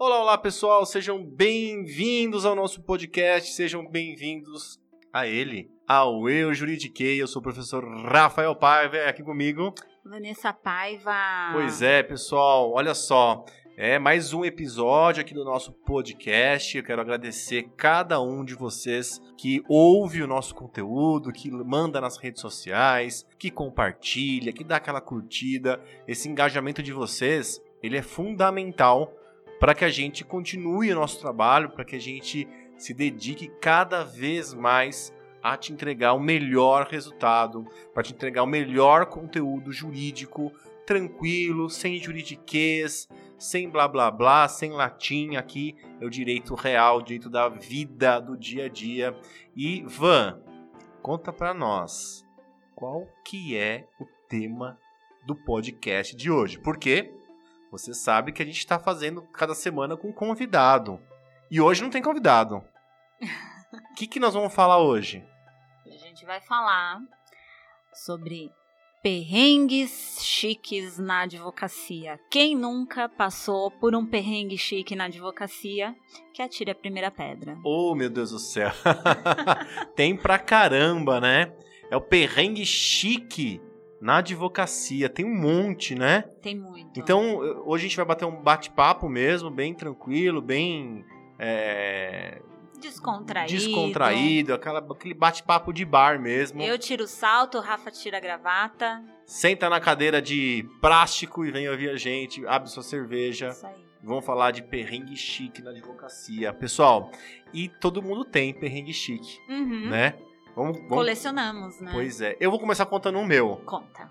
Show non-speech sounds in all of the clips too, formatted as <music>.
Olá, olá pessoal, sejam bem-vindos ao nosso podcast, sejam bem-vindos a ele, ao Eu Juridiquei. Eu sou o professor Rafael Paiva, é aqui comigo. Vanessa Paiva. Pois é, pessoal, olha só. É mais um episódio aqui do nosso podcast. Eu quero agradecer cada um de vocês que ouve o nosso conteúdo, que manda nas redes sociais, que compartilha, que dá aquela curtida. Esse engajamento de vocês, ele é fundamental para que a gente continue o nosso trabalho, para que a gente se dedique cada vez mais a te entregar o melhor resultado, para te entregar o melhor conteúdo jurídico, tranquilo, sem juridiquês, sem blá blá blá, sem latim. Aqui é o direito real, o direito da vida, do dia a dia. E Van, conta para nós qual que é o tema do podcast de hoje. Porque você sabe que a gente está fazendo cada semana com um convidado. E hoje não tem convidado. O que, que nós vamos falar hoje? A gente vai falar sobre perrengues chiques na advocacia. Quem nunca passou por um perrengue chique na advocacia, que atire a primeira pedra. Oh, meu Deus do céu. <laughs> tem pra caramba, né? É o perrengue chique na advocacia. Tem um monte, né? Tem muito. Então, hoje a gente vai bater um bate-papo mesmo, bem tranquilo, bem. É... Descontraído. Descontraído, aquela, aquele bate-papo de bar mesmo. Eu tiro o salto, o Rafa tira a gravata. Senta na cadeira de plástico e vem ouvir a gente, abre sua cerveja. Isso aí. Vamos falar de perrengue chique na advocacia. Pessoal, e todo mundo tem perrengue chique, Uhum. né? Vamos, vamos... Colecionamos, né? Pois é. Eu vou começar contando o meu. Conta.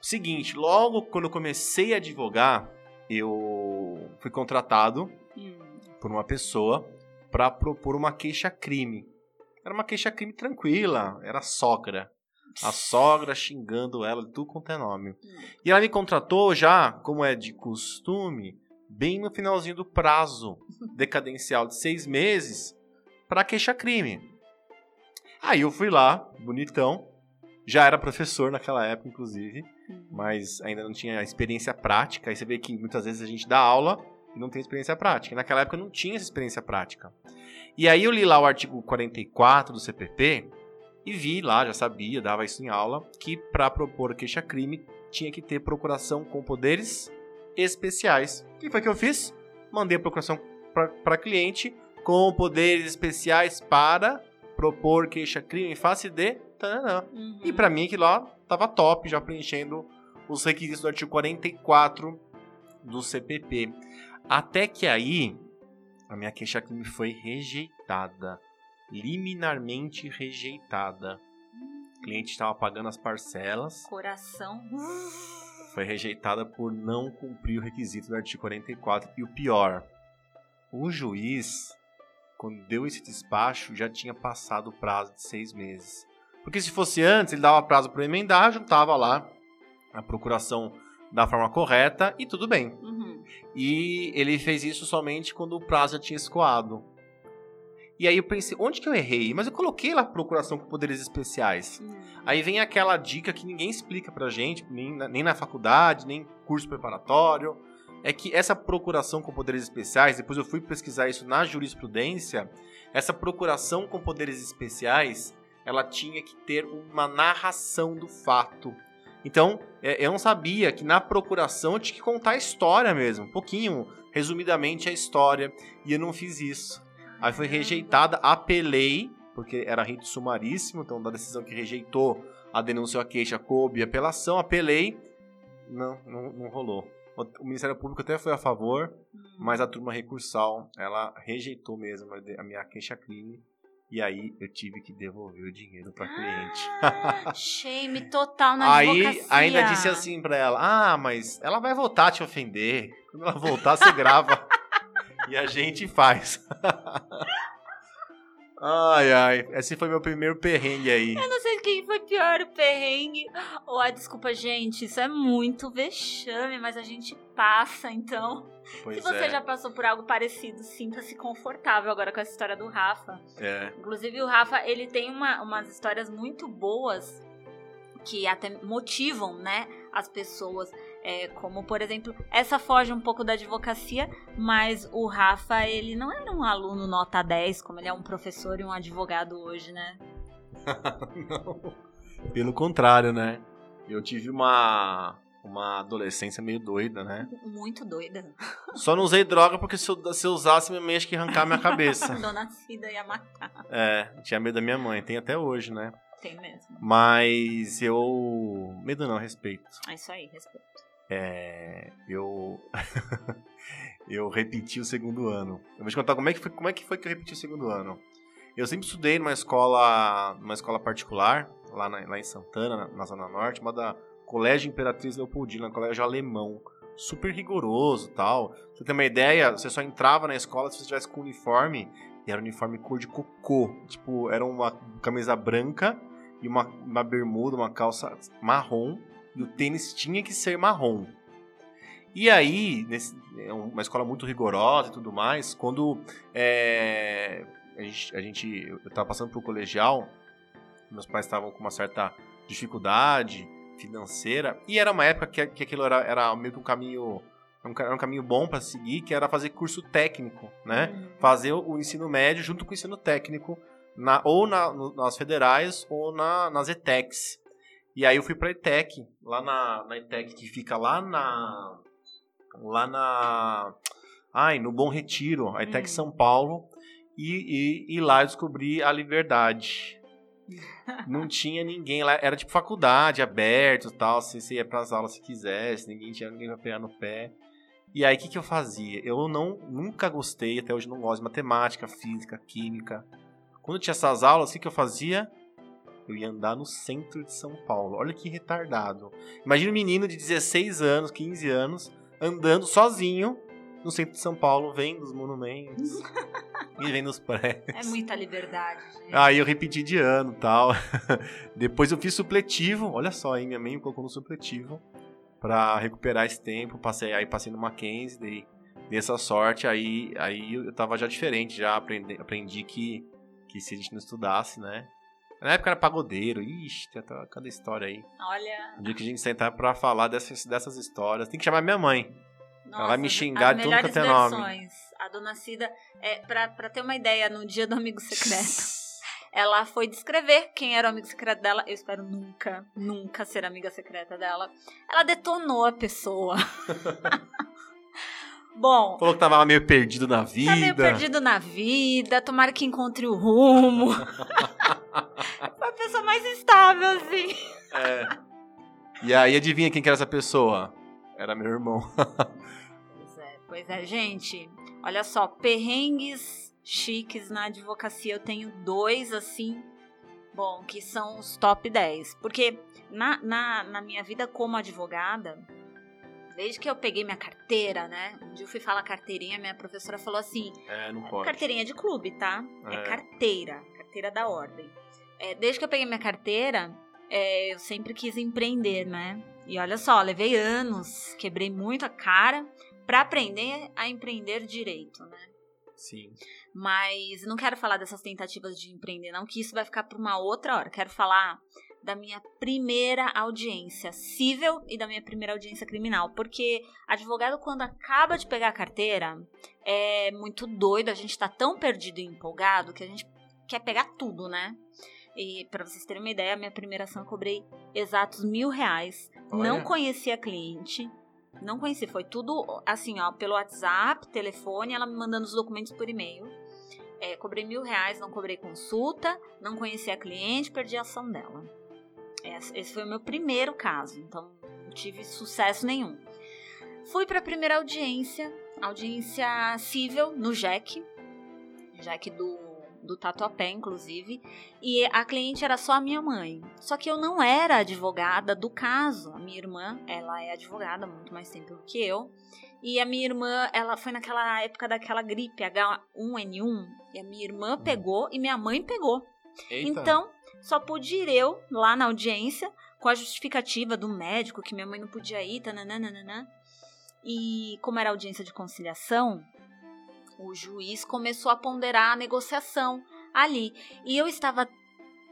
Seguinte, logo quando eu comecei a advogar, eu fui contratado Hum. por uma pessoa para propor uma queixa-crime. Era uma queixa-crime tranquila, era a sogra. A sogra xingando ela de tudo quanto é nome. E ela me contratou já, como é de costume, bem no finalzinho do prazo <laughs> decadencial de seis meses para queixa-crime. Aí eu fui lá, bonitão. Já era professor naquela época, inclusive, Hum. mas ainda não tinha experiência prática. Aí você vê que muitas vezes a gente dá aula e não tem experiência prática. Naquela época eu não tinha essa experiência prática. E aí eu li lá o artigo 44 do CPP e vi lá, já sabia, dava isso em aula, que para propor queixa-crime tinha que ter procuração com poderes especiais. O que foi que eu fiz? Mandei a procuração para cliente com poderes especiais para propor queixa-crime em face de... tananã. Uhum. E pra mim aquilo lá tava top, já preenchendo os requisitos do artigo 44 do CPP. Até que aí a minha queixa-crime foi rejeitada, liminarmente rejeitada. O cliente estava pagando as parcelas, Coração. foi rejeitada por não cumprir o requisito do artigo 44 e o pior, o juiz quando deu esse despacho já tinha passado o prazo de seis meses. Porque se fosse antes, ele dava prazo para emendar, juntava lá a procuração da forma correta e tudo bem. Uhum. E ele fez isso somente quando o prazo já tinha escoado. E aí eu pensei, onde que eu errei? Mas eu coloquei lá procuração com poderes especiais. Hum. Aí vem aquela dica que ninguém explica pra gente, nem na, nem na faculdade, nem curso preparatório. É que essa procuração com poderes especiais, depois eu fui pesquisar isso na jurisprudência, essa procuração com poderes especiais, ela tinha que ter uma narração do fato. Então, é, eu não sabia que na procuração eu tinha que contar a história mesmo, um pouquinho, resumidamente a história, e eu não fiz isso. Aí foi rejeitada, apelei, porque era rito sumaríssimo, então da decisão que rejeitou a denúncia ou a queixa coube apelação, apelei, não, não, não rolou. O Ministério Público até foi a favor, mas a turma recursal, ela rejeitou mesmo a minha queixa-crime, e aí eu tive que devolver o dinheiro para cliente. Ah, <laughs> shame total na Aí advocacia. ainda disse assim pra ela: Ah, mas ela vai voltar a te ofender. Quando ela voltar, você grava. <laughs> e a gente faz. <laughs> ai, ai. Esse foi meu primeiro perrengue aí. Eu não sei quem foi pior, o perrengue. ou a desculpa, gente, isso é muito vexame, mas a gente passa, então. Pois Se você é. já passou por algo parecido, sinta-se confortável agora com essa história do Rafa. é. Inclusive, o Rafa, ele tem uma- umas histórias muito boas que até motivam, né, as pessoas. É, como, por exemplo, essa foge um pouco da advocacia, mas o Rafa, ele não era um aluno nota 10, como ele é um professor e um advogado hoje, né? Não. Pelo contrário, né? Eu tive uma, uma adolescência meio doida, né? Muito doida. Só não usei droga porque se eu, se eu usasse, minha mãe ia que arrancar minha cabeça. <laughs> Dona Cida ia matar. É, tinha medo da minha mãe. Tem até hoje, né? Tem mesmo. Mas eu. Medo não, respeito. É isso aí, respeito. É. Eu. <laughs> eu repeti o segundo ano. Eu vou te contar como é que foi, como é que, foi que eu repeti o segundo ano. Eu sempre estudei numa escola, numa escola particular, lá, na, lá em Santana, na, na, Zona Norte, chamada Colégio Imperatriz Leopoldina, um colégio alemão. Super rigoroso tal. Você ter uma ideia, você só entrava na escola se você estivesse com uniforme, e era uniforme cor de cocô. Tipo, era uma camisa branca e uma, uma bermuda, uma calça marrom, e o tênis tinha que ser marrom. E aí, nesse, é uma escola muito rigorosa e tudo mais, quando é, a gente, a gente eu estava passando por colegial, meus pais estavam com uma certa dificuldade financeira, e era uma época que, que aquilo era, era meio que um caminho era um caminho bom para seguir, que era fazer curso técnico, né? Uhum. Fazer o ensino médio junto com o ensino técnico, na, ou na, no, nas federais ou na, nas ETECs. E aí eu fui pra ETEC, lá na, na ETEC que fica lá na. Lá na. Ai, no Bom Retiro, a ETEC uhum. São Paulo. E, e, e lá eu descobri a liberdade. Não tinha ninguém lá, era tipo faculdade, aberto e tal. Você, você ia pras aulas se quisesse, ninguém tinha ninguém pra pegar no pé. E aí, o que, que eu fazia? Eu não nunca gostei, até hoje não gosto de matemática, física, química. Quando tinha essas aulas, o que, que eu fazia? Eu ia andar no centro de São Paulo. Olha que retardado. Imagina um menino de 16 anos, 15 anos, andando sozinho no centro de São Paulo, vendo os monumentos <laughs> e vendo os prédios. É muita liberdade, gente. Aí eu repeti de ano tal. <laughs> Depois eu fiz supletivo. Olha só, aí minha mãe me colocou no supletivo para recuperar esse tempo. Passei, aí passei no Mackenzie, dei, dei essa sorte, aí, aí eu tava já diferente, já aprendi, aprendi que, que se a gente não estudasse, né? Na época era pagodeiro, ixi, tem cada história aí. Olha. Um dia que a gente sentar pra falar dessas, dessas histórias, tem que chamar minha mãe. Nossa, Ela vai me xingar de tudo que tem nome. A dona Cida, é, pra, pra ter uma ideia, no dia do amigo secreto. <laughs> Ela foi descrever quem era o amigo secreto dela. Eu espero nunca, nunca ser amiga secreta dela. Ela detonou a pessoa. <laughs> Bom. Falou que tava meio perdido na vida. Tá meio perdido na vida. Tomara que encontre o rumo. <laughs> Foi a pessoa mais estável, assim. É. E aí, adivinha quem que era essa pessoa? Era meu irmão. Pois é, gente. Olha só, perrengues chiques na advocacia. Eu tenho dois, assim, bom, que são os top 10. Porque na, na, na minha vida como advogada, desde que eu peguei minha carteira, né? Um dia eu fui falar carteirinha, minha professora falou assim: É, não pode. Carteirinha de clube, tá? É, é carteira, carteira da ordem. É, desde que eu peguei minha carteira, é, eu sempre quis empreender, né? E olha só, levei anos, quebrei muito a cara para aprender a empreender direito, né? Sim. Mas não quero falar dessas tentativas de empreender, não, que isso vai ficar para uma outra hora. Quero falar da minha primeira audiência civil e da minha primeira audiência criminal. Porque advogado, quando acaba de pegar a carteira, é muito doido, a gente tá tão perdido e empolgado que a gente quer pegar tudo, né? E para vocês terem uma ideia, a minha primeira ação eu cobrei exatos mil reais. Olha. Não conhecia a cliente, não conheci, foi tudo assim, ó, pelo WhatsApp, telefone, ela me mandando os documentos por e-mail. É, cobrei mil reais, não cobrei consulta, não conheci a cliente, perdi a ação dela. Esse foi o meu primeiro caso, então não tive sucesso nenhum. Fui para a primeira audiência, audiência civil no JEC, JEC do do Tatuapé, inclusive, e a cliente era só a minha mãe. Só que eu não era advogada do caso. A minha irmã, ela é advogada muito mais tempo do que eu. E a minha irmã, ela foi naquela época daquela gripe H1N1, e a minha irmã pegou e minha mãe pegou. Eita. Então, só pude ir eu lá na audiência com a justificativa do médico que minha mãe não podia ir, tananana. E como era audiência de conciliação, o juiz começou a ponderar a negociação ali. E eu estava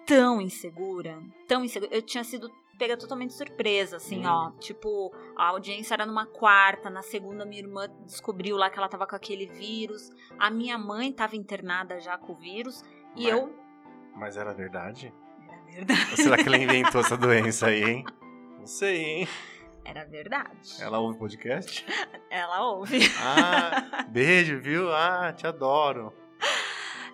tão insegura, tão insegura. Eu tinha sido pega totalmente surpresa, assim, Hum. ó. Tipo, a audiência era numa quarta, na segunda minha irmã descobriu lá que ela tava com aquele vírus. A minha mãe tava internada já com o vírus. E Mas- eu. Mas era verdade? Era verdade. Ou será que ela inventou essa doença aí, hein? Não sei, hein? Era verdade. Ela ouve podcast? <laughs> Ela ouve. Ah, <laughs> beijo, viu? Ah, te adoro.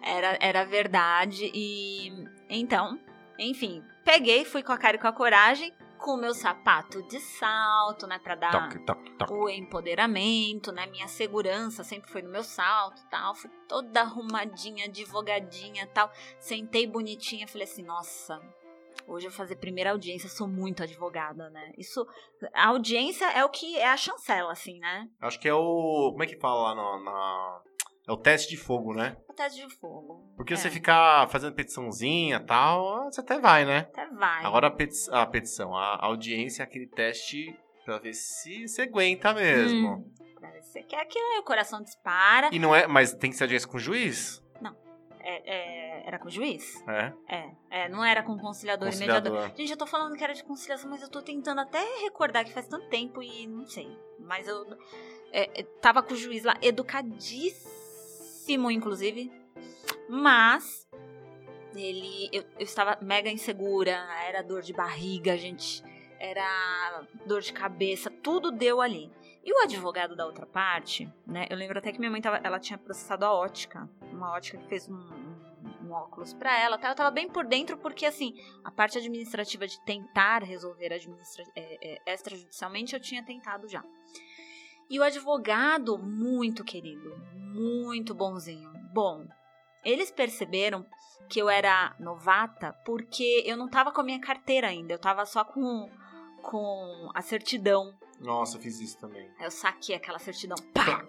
Era, era verdade. E então, enfim, peguei, fui com a cara e com a coragem, com o meu sapato de salto, né? Pra dar Toque, toque, toque. o empoderamento, né? Minha segurança sempre foi no meu salto e tal. Fui toda arrumadinha, advogadinha e tal. Sentei bonitinha, falei assim, nossa. Hoje eu vou fazer primeira audiência, sou muito advogada, né? Isso, a audiência é o que é a chancela, assim, né? Acho que é o. Como é que fala lá na. na- É o teste de fogo, né? O teste de fogo. Porque É, você ficar fazendo petiçãozinha e tal, você até vai, né? Até vai. Agora a, peti- a petição, a audiência é aquele teste pra ver se você aguenta mesmo. Hum. Pra ver se Você quer aquilo aí, o coração dispara. E não é. Mas tem que ser audiência com o juiz? É, é, era com o juiz? É. É, é, não era com conciliador, e mediador. Conciliador. Gente, eu tô falando que era de conciliação, mas eu tô tentando até recordar que faz tanto tempo e não sei. Mas eu é, é, tava com o juiz lá, educadíssimo, inclusive. Mas ele. Eu, eu estava mega insegura, era dor de barriga, gente. Era dor de cabeça, tudo deu ali. E o advogado da outra parte, né? Eu lembro até que minha mãe tava, ela tinha processado a ótica, uma ótica que fez um, um, um óculos pra ela, tá? Eu tava bem por dentro porque assim, a parte administrativa de tentar resolver administra é, é, extrajudicialmente eu tinha tentado já. E o advogado, muito querido, muito bonzinho. Bom, eles perceberam que eu era novata porque eu não tava com a minha carteira ainda, eu tava só com, com a certidão. Nossa, eu fiz isso também. Aí eu saquei aquela certidão, pá!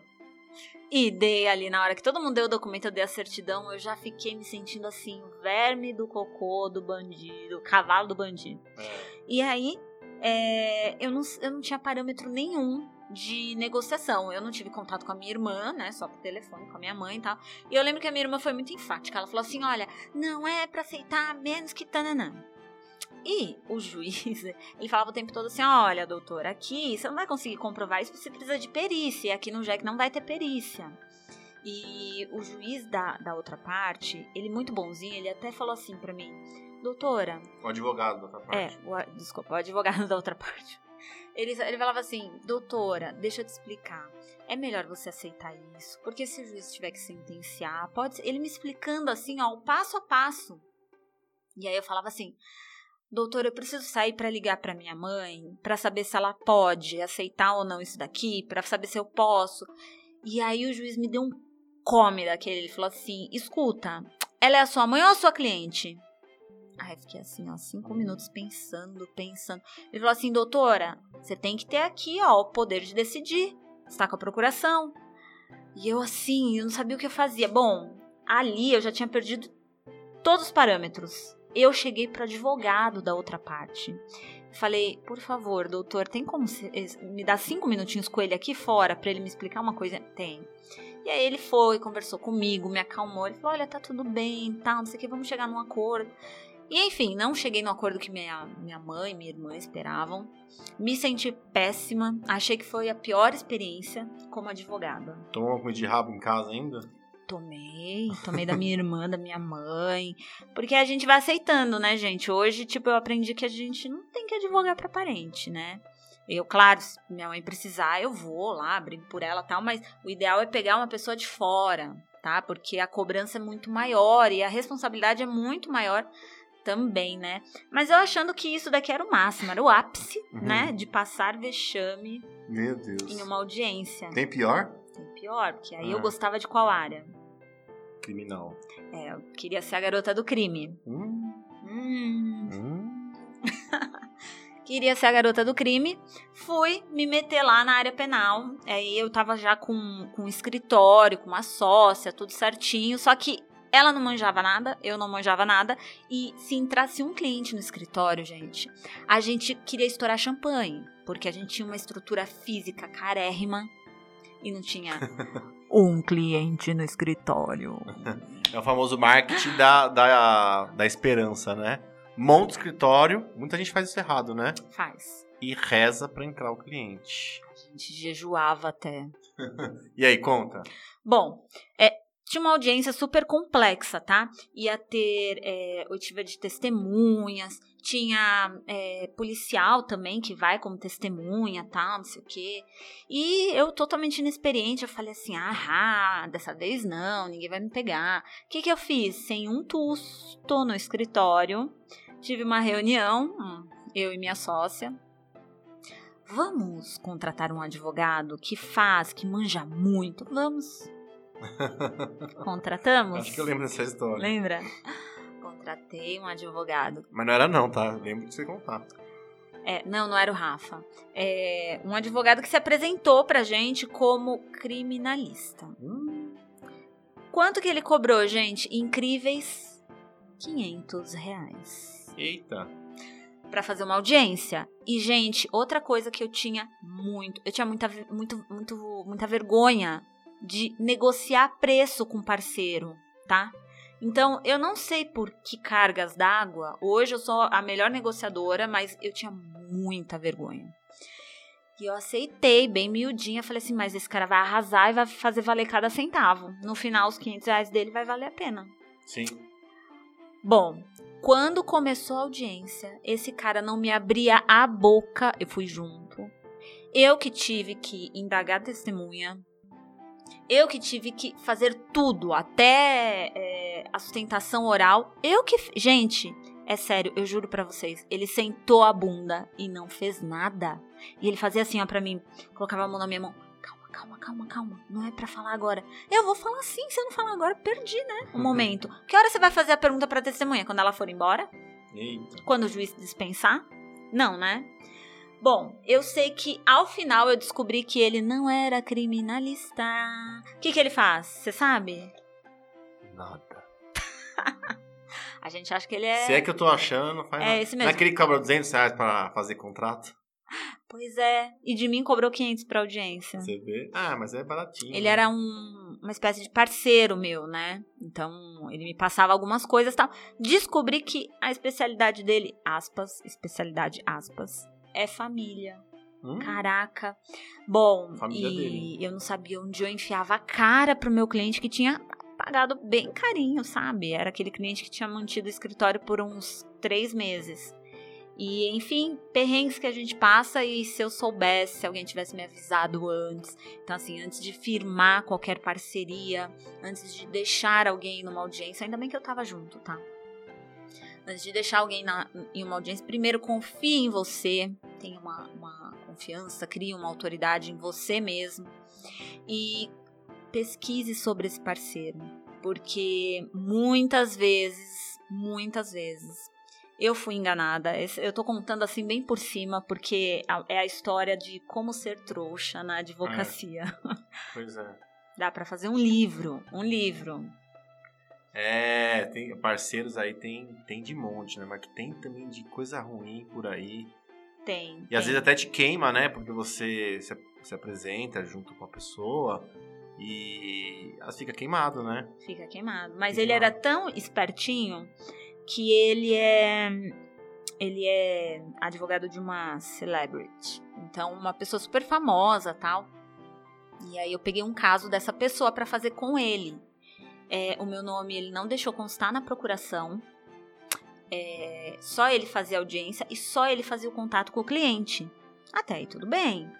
E dei ali, na hora que todo mundo deu o documento, eu dei a certidão, eu já fiquei me sentindo assim, o verme do cocô do bandido, o cavalo do bandido. É. E aí, é, eu, não, eu não tinha parâmetro nenhum de negociação. Eu não tive contato com a minha irmã, né? Só por telefone com a minha mãe e tal. E eu lembro que a minha irmã foi muito enfática. Ela falou assim: olha, não é pra aceitar menos que tananã. E o juiz, <laughs> ele falava o tempo todo assim: olha, doutor, aqui você não vai conseguir comprovar isso, você precisa de perícia. E aqui no JEC não vai ter perícia. E o juiz da, da outra parte, ele muito bonzinho, ele até falou assim pra mim: doutora, O advogado da outra parte. é, o, desculpa, o advogado <laughs> da outra parte. Ele, ele falava assim, doutora, deixa eu te explicar. É melhor você aceitar isso, porque se o juiz tiver que sentenciar, pode ser. Ele me explicando assim, ó, o passo a passo. E aí eu falava assim, doutora, eu preciso sair pra ligar pra minha mãe, pra saber se ela pode aceitar ou não isso daqui, pra saber se eu posso. E aí o juiz me deu um come daquele, ele falou assim, escuta, ela é a sua mãe ou a sua cliente? Aí fiquei assim, ó, cinco minutos pensando, pensando. Ele falou assim, doutora, você tem que ter aqui, ó, o poder de decidir. Você tá com a procuração. E eu assim, eu não sabia o que eu fazia. Bom, ali eu já tinha perdido todos os parâmetros. Eu cheguei pro advogado da outra parte. Falei, por favor, doutor, tem como me dar cinco minutinhos com ele aqui fora pra ele me explicar uma coisa? Tem. E aí ele foi, conversou comigo, me acalmou. Ele falou, olha, tá tudo bem, tá, não sei o que, vamos chegar num acordo. E enfim, não cheguei no acordo que minha, minha mãe e minha irmã esperavam. Me senti péssima. Achei que foi a pior experiência como advogada. Tomou uma comida de rabo em casa ainda? Tomei, tomei da <laughs> minha irmã, da minha mãe. Porque a gente vai aceitando, né, gente? Hoje, tipo, eu aprendi que a gente não tem que advogar pra parente, né? Eu, claro, se minha mãe precisar, eu vou lá, brigo por ela e tal, mas o ideal é pegar uma pessoa de fora, tá? Porque a cobrança é muito maior e a responsabilidade é muito maior também, né? Mas eu achando que isso daqui era o máximo, era o ápice, Uhum. né? De passar vexame Meu Deus. em uma audiência. Tem pior? Pior, porque aí Ah. eu gostava de qual área? Criminal. É, eu queria ser a garota do crime. Hum, Hum, hum. <laughs> queria ser a garota do crime. Fui me meter lá na área penal. Aí eu tava já com, com um escritório, com uma sócia, tudo certinho. Só que ela não manjava nada, eu não manjava nada. E se entrasse um cliente no escritório, gente, a gente queria estourar champanhe. Porque a gente tinha uma estrutura física carérrima e não tinha <laughs> um cliente no escritório. É o famoso marketing da, da, da esperança, né? monta o escritório. Muita gente faz isso errado, né? Faz. E reza pra entrar o cliente. A gente jejuava até. <laughs> E aí, conta. Bom, é, tinha uma audiência super complexa, tá? Ia ter é, oitiva de testemunhas, tinha é, policial também que vai como testemunha, tal, não sei o quê. E eu totalmente inexperiente, eu falei assim, ah, dessa vez não, ninguém vai me pegar. O que que eu fiz? Sem um tusto no escritório, tive uma reunião, hum, eu e minha sócia, Vamos contratar um advogado que faz, que manja muito. Vamos. <laughs> Contratamos? Acho que eu lembro dessa história. Lembra? <laughs> Contratei um advogado. Mas não era não, tá? Lembro de você contar. É, não, não era o Rafa. É um advogado que se apresentou pra gente como criminalista. Hum, Quanto que ele cobrou, gente? Incríveis 500 reais. eita. Pra fazer uma audiência. E, gente, outra coisa que eu tinha muito. Eu tinha muita, muito, muito, muita vergonha de negociar preço com parceiro, tá? Então, eu não sei por que cargas d'água. Hoje eu sou a melhor negociadora, mas eu tinha muita vergonha. E eu aceitei, bem miudinha. Falei assim, mas esse cara vai arrasar e vai fazer valer cada centavo. No final, os 500 reais dele vai valer a pena. Sim. Bom, quando começou a audiência, esse cara não me abria a boca, eu fui junto. Eu que tive que indagar testemunha. Eu que tive que fazer tudo, até é, a sustentação oral. Eu que. Gente, é sério, eu juro pra vocês. Ele sentou a bunda e não fez nada. E ele fazia assim, ó, pra mim. Colocava a mão na minha mão. Calma, calma, calma, calma. Não é pra falar agora. Eu vou falar sim, se eu não falar agora, perdi, né? O <laughs> momento. Que hora você vai fazer a pergunta pra testemunha? Quando ela for embora? Eita. Quando o juiz dispensar? Não, né? Bom, eu sei que ao final eu descobri que ele não era criminalista. O que, que ele faz? Você sabe? Nada. <laughs> A gente acha que ele é. Se é que eu tô achando, faz É esse é mesmo. aquele que cobra 200 reais pra fazer contrato? Pois é. E de mim cobrou 500 pra audiência. Você vê? Ah, mas é baratinho. Ele né? era um, uma espécie de parceiro meu, né? Então, ele me passava algumas coisas e tal. Descobri que a especialidade dele, aspas, especialidade, aspas, é família. Hum? Caraca. Bom, Família e dele. eu não sabia onde eu enfiava a cara pro meu cliente que tinha pagado bem carinho, sabe? Era aquele cliente que tinha mantido o escritório por uns três meses. E, enfim, perrengues que a gente passa e se eu soubesse, se alguém tivesse me avisado antes. Então, assim, antes de firmar qualquer parceria, antes de deixar alguém numa audiência, ainda bem que eu tava junto, tá? Antes de deixar alguém na, em uma audiência, primeiro confie em você, tenha uma, uma confiança, crie uma autoridade em você mesmo e pesquise sobre esse parceiro, porque muitas vezes, muitas vezes eu fui enganada. Eu tô contando assim bem por cima, porque é a história de como ser trouxa na advocacia. Pois é. <laughs> Dá pra fazer um livro, um livro. É, tem parceiros aí tem, tem de monte, né? Mas que tem também de coisa ruim por aí. Tem. E às tem. vezes até te queima, né? Porque você se, se apresenta junto com a pessoa e ela fica queimado, né? Fica queimado. Mas Fica ele era queimado. tão espertinho que ele é. Ele é advogado de uma celebrity. Então, uma pessoa super famosa tal. E aí eu peguei um caso dessa pessoa pra fazer com ele. É, o meu nome ele não deixou constar na procuração. É, só ele fazia audiência e só ele fazia o contato com o cliente. Até aí tudo bem.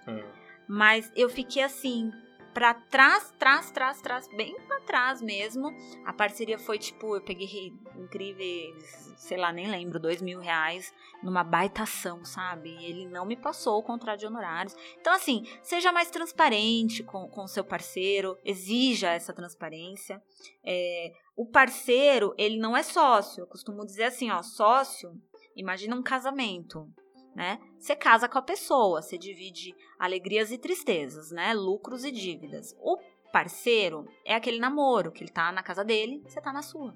Mas eu fiquei assim, pra trás, trás, trás, trás, bem pra trás mesmo. A parceria foi tipo, eu peguei incríveis, sei lá, nem lembro, dois mil reais numa baitação, sabe? E ele não me passou o contrato de honorários. Então, assim, seja mais transparente com o seu parceiro, exija essa transparência. É, o parceiro, ele não é sócio. Eu costumo dizer assim, ó, sócio, imagina um casamento. Né? Você casa com a pessoa, você divide alegrias e tristezas, né? Lucros e dívidas. O parceiro é aquele namoro que ele tá na casa dele, você tá na sua.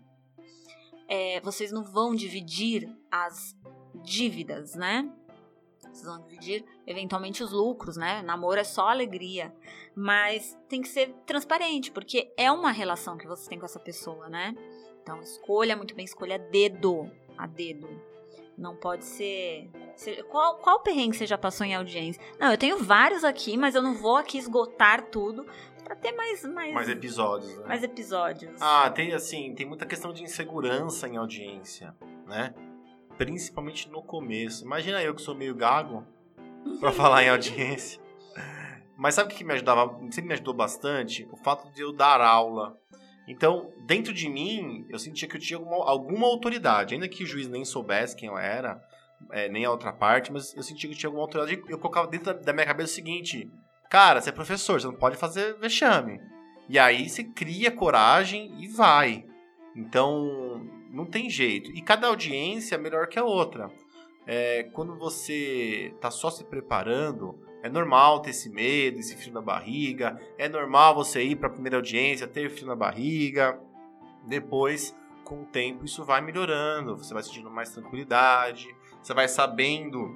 É, vocês não vão dividir as dívidas, né? Vocês vão dividir eventualmente os lucros, né? Namoro é só alegria, mas tem que ser transparente, porque é uma relação que você tem com essa pessoa, né? Então escolha muito bem, escolha dedo, a dedo. Não pode ser. Qual, qual perrengue você já passou em audiência? Não, eu tenho vários aqui, mas eu não vou aqui esgotar tudo pra ter mais, mais, Mais episódios, né? mais episódios. Ah, tem assim, tem muita questão de insegurança em audiência, né? Principalmente no começo. Imagina eu que sou meio gago <laughs> pra falar em audiência. Mas sabe o que me ajudava, sempre me ajudou bastante? O fato de eu dar aula. Então, dentro de mim, eu sentia que eu tinha alguma, alguma autoridade. Ainda que o juiz nem soubesse quem eu era, é, nem a outra parte, mas eu sentia que tinha alguma autoridade. Eu colocava dentro da minha cabeça o seguinte: Cara, você é professor, você não pode fazer vexame. E aí você cria coragem e vai. Então, não tem jeito. E cada audiência é melhor que a outra. É, quando você tá só se preparando, é normal ter esse medo, esse frio na barriga. É normal você ir para a primeira audiência, ter frio na barriga. Depois, com o tempo, isso vai melhorando. Você vai sentindo mais tranquilidade. Você vai sabendo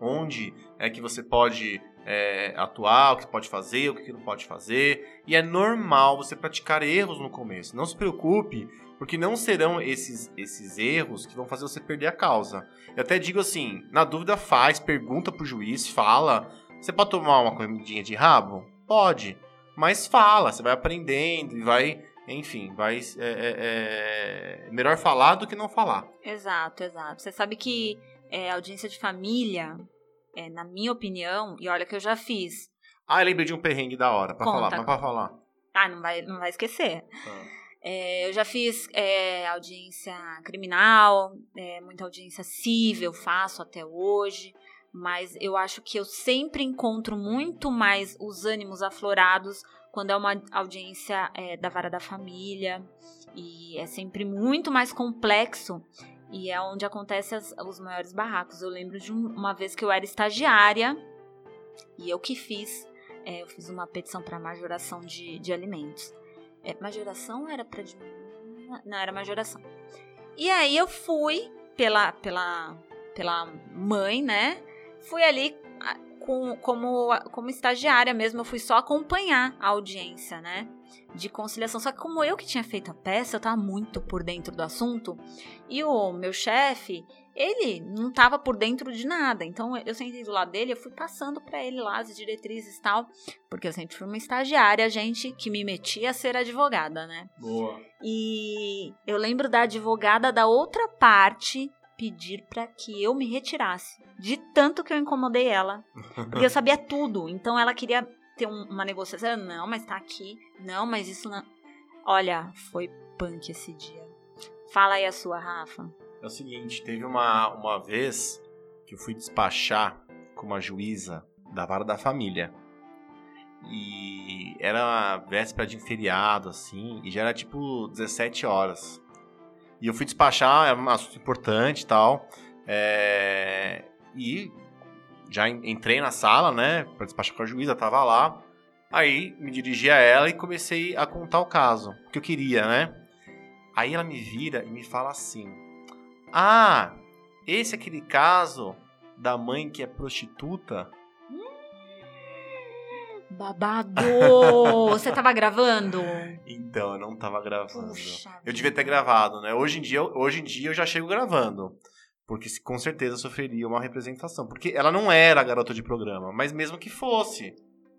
onde é que você pode é, atuar, o que pode fazer, o que não pode fazer. E é normal você praticar erros no começo. Não se preocupe, porque não serão esses, esses erros que vão fazer você perder a causa. Eu até digo assim: na dúvida, faz, pergunta pro juiz, fala. Você pode tomar uma comidinha de rabo? Pode. Mas fala, você vai aprendendo e vai. Enfim, vai. É, é, é melhor falar do que não falar. Exato, exato. Você sabe que é, audiência de família, é, na minha opinião, e olha que eu já fiz. Ah, eu lembrei de um perrengue da hora pra Conta, falar, mas pra falar. Ah, não vai, não vai esquecer. Ah. É, eu já fiz é, audiência criminal, é, muita audiência civil, faço até hoje, mas eu acho que eu sempre encontro muito mais os ânimos aflorados quando é uma audiência é, da vara da família, e é sempre muito mais complexo. E é onde acontecem os maiores barracos. Eu lembro de um- uma vez que eu era estagiária e eu que fiz, é, eu fiz uma petição para majoração de, de alimentos. É, majoração era diminuir? Não, era majoração. E aí eu fui pela, pela, pela mãe, né? Fui ali com, como, como estagiária mesmo, eu fui só acompanhar a audiência, né? De conciliação. Só que como eu que tinha feito a peça, eu tava muito por dentro do assunto. E o meu chefe, ele não tava por dentro de nada. Então eu sentei do lado dele, eu fui passando pra ele lá as diretrizes e tal. Porque eu sempre fui uma estagiária, gente, que me metia a ser advogada, né? Boa. E eu lembro da advogada da outra parte pedir pra que eu me retirasse. De tanto que eu incomodei ela. Porque eu <laughs> sabia tudo. Então ela queria ter um- uma negociação. Não, mas tá aqui. Não, mas isso não. Olha, foi punk esse dia. Fala aí a sua, Rafa. É o seguinte, teve uma, uma vez que eu fui despachar com uma juíza da vara da família. E era véspera de feriado, assim, e já era tipo 17 horas. E eu fui despachar, era um assunto importante e tal. é, E já en- entrei na sala, né, pra despachar com a juíza, tava lá. Aí me dirigi a ela e comecei a contar o caso, que eu queria, né? Aí ela me vira e me fala assim: Ah, esse é aquele caso da mãe que é prostituta? Babado! <laughs> Você tava gravando? Então, eu não tava gravando. Puxa. Eu devia ter gravado, né? Hoje em dia, hoje em dia eu já chego gravando. Porque com certeza sofreria uma representação. Porque ela não era garota de programa, mas mesmo que fosse.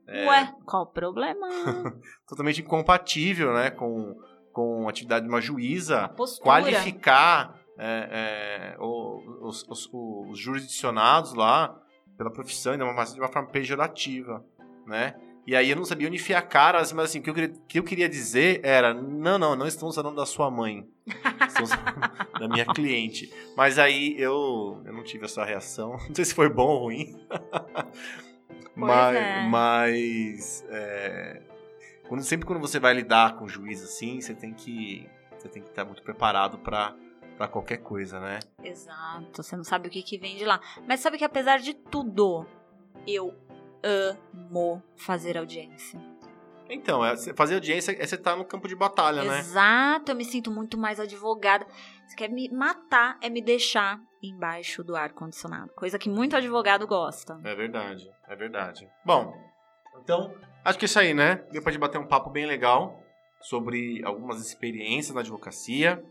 é Ué, qual o problema? <laughs> totalmente incompatível, né? Com, com a atividade de uma juíza. Qualificar é, é, os, os- os jurisdicionados lá pela profissão de uma, de uma forma pejorativa, né? E aí eu não sabia onde enfiar a cara, mas assim, o que eu, queria, que eu queria dizer era, não, não, não estamos falando da sua mãe, estamos falando <laughs> da minha cliente. Mas aí eu, eu não tive essa reação, <laughs> não sei se foi bom ou ruim, mas, é. mas é, quando, sempre quando você vai lidar com o juiz assim, você tem que você tem que estar muito preparado para para qualquer coisa, né? Exato, você não sabe o que, que vem de lá. Mas sabe que apesar de tudo, eu amo fazer audiência. Então, é, fazer audiência é você estar no campo de batalha, né? Exato, eu me sinto muito mais advogada. Você quer me matar, é me deixar embaixo do ar-condicionado. Coisa que muito advogado gosta. É verdade, é verdade. Bom, então, acho que é isso aí, né? Deu pra gente bater um papo bem legal sobre algumas experiências na advocacia.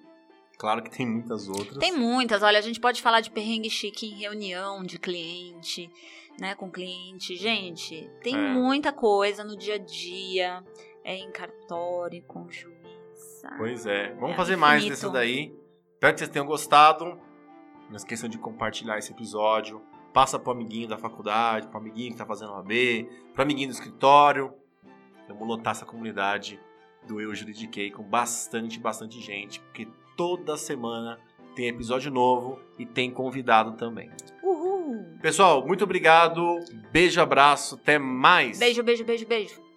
Claro que tem muitas outras. Tem muitas. Olha, a gente pode falar de perrengue chique em reunião de cliente, né? Com cliente. Gente, tem É. muita coisa no dia a dia. É em cartório, com juiz. Pois é. Vamos É fazer mais infinito. desse daí. Espero que vocês tenham gostado. Não esqueçam de compartilhar esse episódio. Passa pro amiguinho da faculdade, pro amiguinho que tá fazendo AB, pro amiguinho do escritório. Vamos lotar essa comunidade do Eu Juridiquei com bastante, bastante gente, porque toda semana tem episódio novo e tem convidado também. Uhul! Pessoal, muito obrigado. Beijo, abraço, até mais. Beijo, beijo, beijo, beijo.